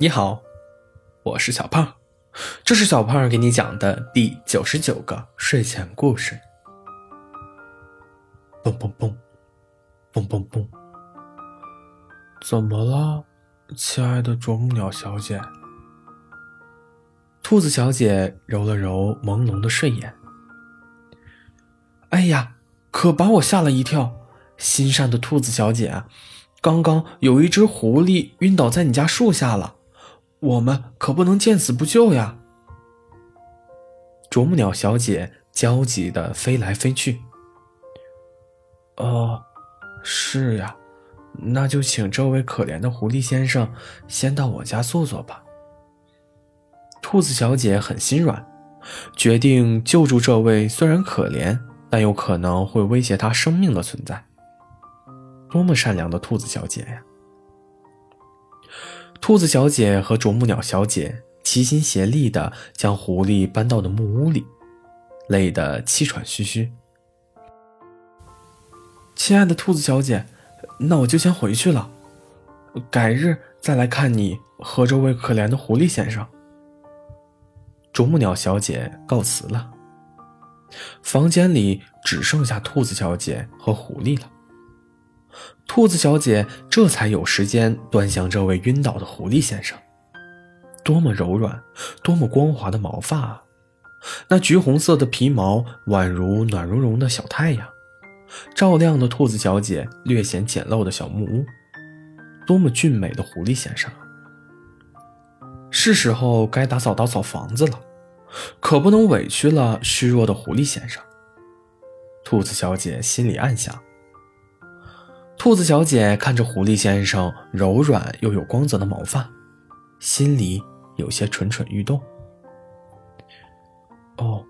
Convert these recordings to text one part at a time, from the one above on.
你好，我是小胖，这是小胖给你讲的第九十九个睡前故事。嘣嘣嘣，嘣嘣嘣，怎么了，亲爱的啄木鸟小姐？兔子小姐揉了揉朦胧的睡眼。哎呀，可把我吓了一跳！心善的兔子小姐，刚刚有一只狐狸晕倒在你家树下了，我们可不能见死不救呀！啄木鸟小姐焦急的飞来飞去。哦，是呀，那就请这位可怜的狐狸先生先到我家坐坐吧。兔子小姐很心软，决定救助这位虽然可怜，但有可能会威胁她生命的存在。多么善良的兔子小姐呀！兔子小姐和啄木鸟小姐齐心协力地将狐狸搬到了木屋里，累得气喘吁吁。亲爱的兔子小姐，那我就先回去了，改日再来看你和这位可怜的狐狸先生。啄木鸟小姐告辞了，房间里只剩下兔子小姐和狐狸了。兔子小姐这才有时间端详这位晕倒的狐狸先生。多么柔软，多么光滑的毛发啊！那橘红色的皮毛宛如暖融融的小太阳，照亮了兔子小姐略显简陋的小木屋。多么俊美的狐狸先生啊！是时候该打扫打扫房子了，可不能委屈了虚弱的狐狸先生。兔子小姐心里暗想。兔子小姐看着狐狸先生柔软又有光泽的毛发，心里有些蠢蠢欲动。哦，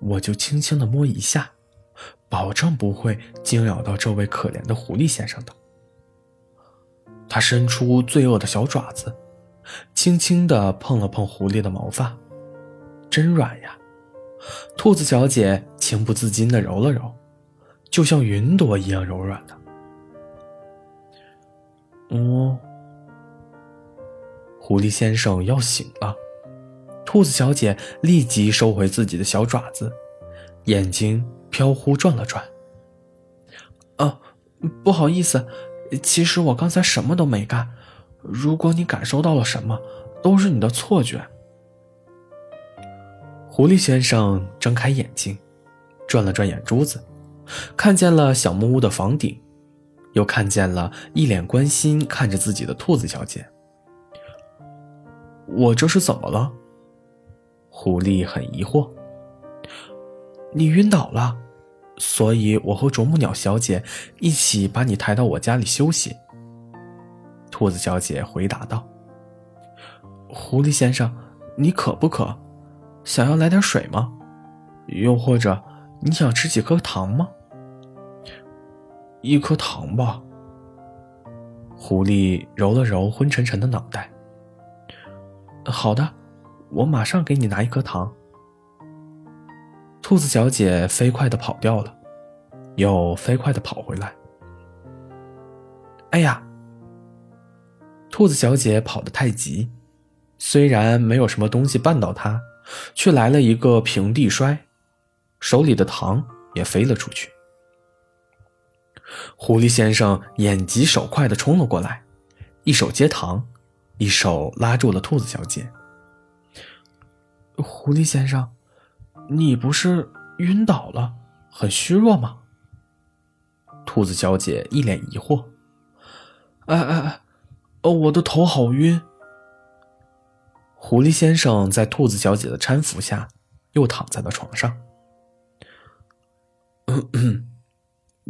我就轻轻的摸一下，保证不会惊扰到这位可怜的狐狸先生的。他伸出罪恶的小爪子，轻轻的碰了碰狐狸的毛发，真软呀！兔子小姐情不自禁的揉了揉，就像云朵一样柔软的。狐狸先生要醒了。兔子小姐立即收回自己的小爪子，眼睛飘忽转了转。啊，不好意思，其实我刚才什么都没干。如果你感受到了什么，都是你的错觉。狐狸先生睁开眼睛，转了转眼珠子，看见了小木屋的房顶。又看见了一脸关心看着自己的兔子小姐，我这是怎么了？狐狸很疑惑。你晕倒了，所以我和啄木鸟小姐一起把你抬到我家里休息。兔子小姐回答道：“狐狸先生，你渴不渴？想要来点水吗？又或者你想吃几颗糖吗？”一颗糖吧。狐狸揉了揉昏沉沉的脑袋。好的，我马上给你拿一颗糖。兔子小姐飞快的跑掉了，又飞快的跑回来。哎呀！兔子小姐跑得太急，虽然没有什么东西绊倒她，却来了一个平地摔，手里的糖也飞了出去。狐狸先生眼疾手快的冲了过来，一手接糖，一手拉住了兔子小姐。狐狸先生，你不是晕倒了，很虚弱吗？兔子小姐一脸疑惑。哎哎哎，哦，我的头好晕。狐狸先生在兔子小姐的搀扶下，又躺在了床上。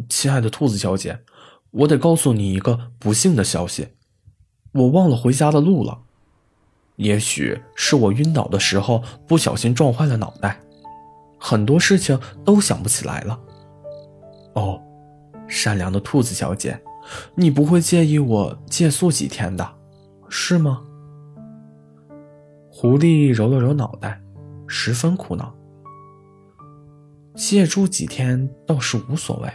亲爱的兔子小姐，我得告诉你一个不幸的消息，我忘了回家的路了。也许是我晕倒的时候不小心撞坏了脑袋，很多事情都想不起来了。哦，善良的兔子小姐，你不会介意我借宿几天的，是吗？狐狸揉了揉脑袋，十分苦恼。借住几天倒是无所谓。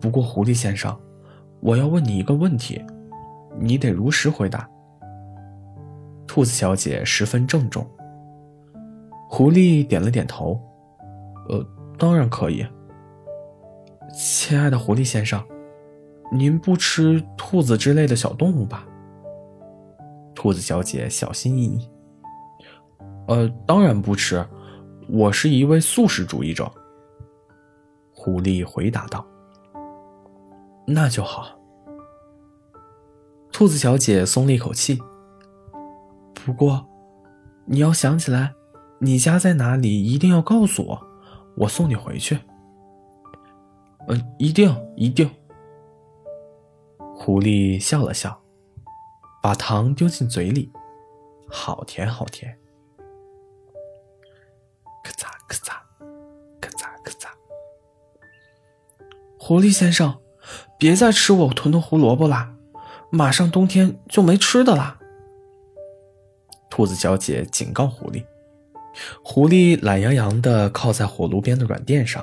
不过，狐狸先生，我要问你一个问题，你得如实回答。兔子小姐十分郑重。狐狸点了点头：“呃，当然可以。”亲爱的狐狸先生，您不吃兔子之类的小动物吧？兔子小姐小心翼翼：“呃，当然不吃，我是一位素食主义者。”狐狸回答道：“那就好。”兔子小姐松了一口气。不过，你要想起来，你家在哪里，一定要告诉我，我送你回去。嗯，一定一定。狐狸笑了笑，把糖丢进嘴里，好甜好甜。咔嚓咔嚓，咔嚓咔嚓。狐狸先生，别再吃我囤的胡萝卜啦！马上冬天就没吃的啦！兔子小姐警告狐狸。狐狸懒洋洋地靠在火炉边的软垫上，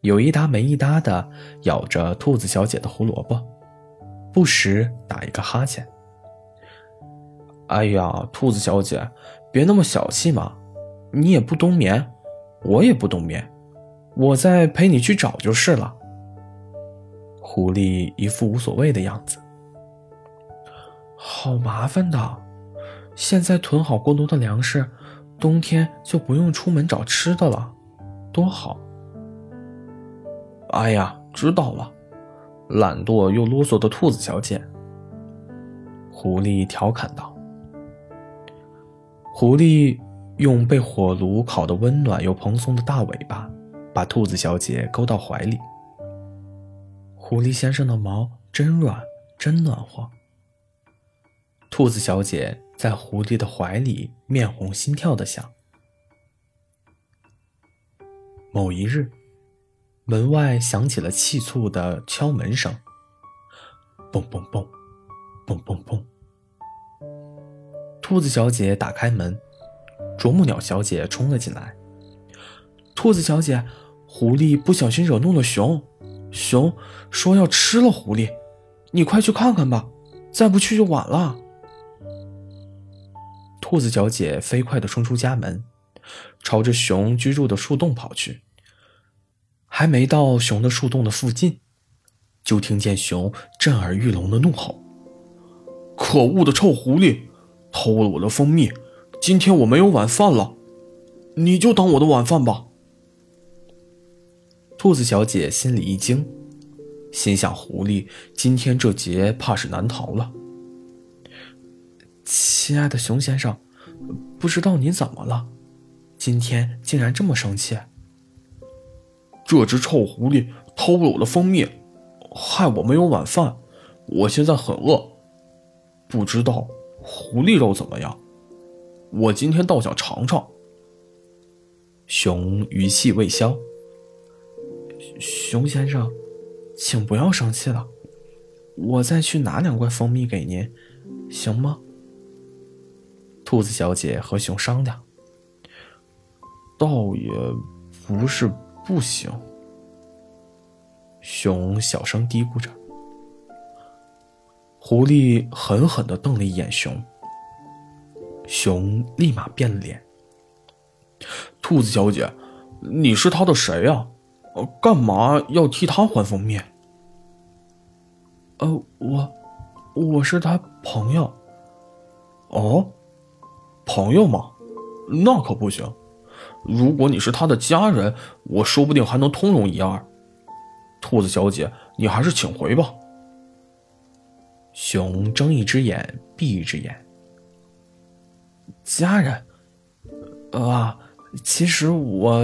有一搭没一搭地咬着兔子小姐的胡萝卜，不时打一个哈欠。哎呀，兔子小姐，别那么小气嘛！你也不冬眠，我也不冬眠，我再陪你去找就是了。狐狸一副无所谓的样子。好麻烦的，现在囤好过多的粮食，冬天就不用出门找吃的了，多好！哎呀，知道了，懒惰又啰嗦的兔子小姐。狐狸调侃道。狐狸用被火炉烤得温暖又蓬松的大尾巴，把兔子小姐勾到怀里。狐狸先生的毛真软，真暖和。兔子小姐在狐狸的怀里面红心跳的想。某一日，门外响起了气促的敲门声，蹦蹦蹦，蹦蹦蹦。兔子小姐打开门，啄木鸟小姐冲了进来。兔子小姐，狐狸不小心惹怒了熊，熊说要吃了狐狸，你快去看看吧，再不去就晚了。兔子小姐飞快地冲出家门，朝着熊居住的树洞跑去。还没到熊的树洞的附近，就听见熊震耳欲聋的怒吼：“可恶的臭狐狸，偷了我的蜂蜜！今天我没有晚饭了，你就当我的晚饭吧！”兔子小姐心里一惊，心想：“狐狸今天这劫怕是难逃了。”亲爱的熊先生，不知道你怎么了，今天竟然这么生气。这只臭狐狸偷了我的蜂蜜，害我没有晚饭，我现在很饿，不知道狐狸肉怎么样？我今天倒想尝尝。熊余气未消，熊先生，请不要生气了，我再去拿两罐蜂蜜给您，行吗？兔子小姐和熊商量，倒也不是不行。熊小声嘀咕着。狐狸狠狠的瞪了一眼熊，熊立马变了脸。兔子小姐，你是他的谁呀？干嘛要替他换蜂蜜？呃，我，我是他朋友。哦。朋友吗？那可不行。如果你是他的家人，我说不定还能通融一二。兔子小姐，你还是请回吧。熊睁一只眼闭一只眼。家人？啊，其实我，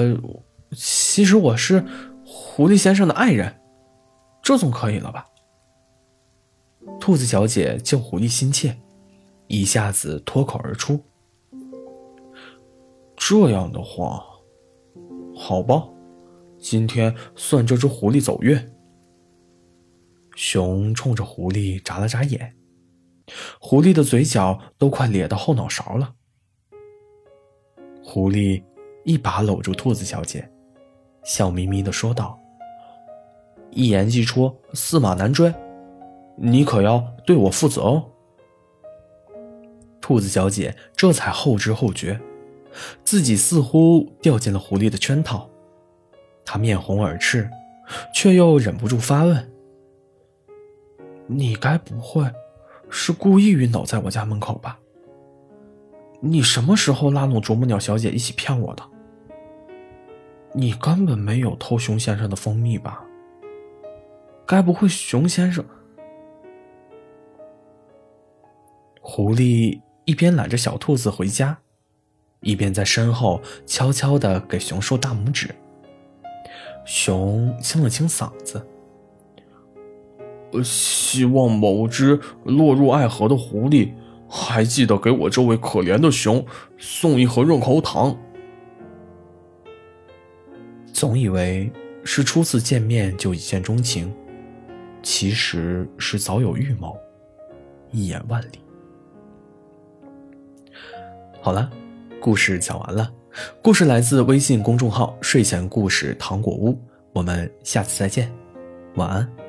其实我是狐狸先生的爱人，这总可以了吧？兔子小姐救狐狸心切，一下子脱口而出。这样的话，好吧，今天算这只狐狸走运。熊冲着狐狸眨了眨眼，狐狸的嘴角都快咧到后脑勺了。狐狸一把搂住兔子小姐，笑眯眯的说道：“一言既出，驷马难追，你可要对我负责哦。”兔子小姐这才后知后觉，自己似乎掉进了狐狸的圈套。他面红耳赤，却又忍不住发问：“你该不会是故意晕倒在我家门口吧？你什么时候拉拢啄木鸟小姐一起骗我的？你根本没有偷熊先生的蜂蜜吧？该不会熊先生……”狐狸一边揽着小兔子回家，一边在身后悄悄的给熊竖大拇指。熊清了清嗓子，希望某只落入爱河的狐狸还记得给我这位可怜的熊送一盒润喉糖。总以为是初次见面就一见钟情，其实是早有预谋，一眼万里。好了，故事讲完了。故事来自微信公众号“睡前故事糖果屋”，我们下次再见，晚安。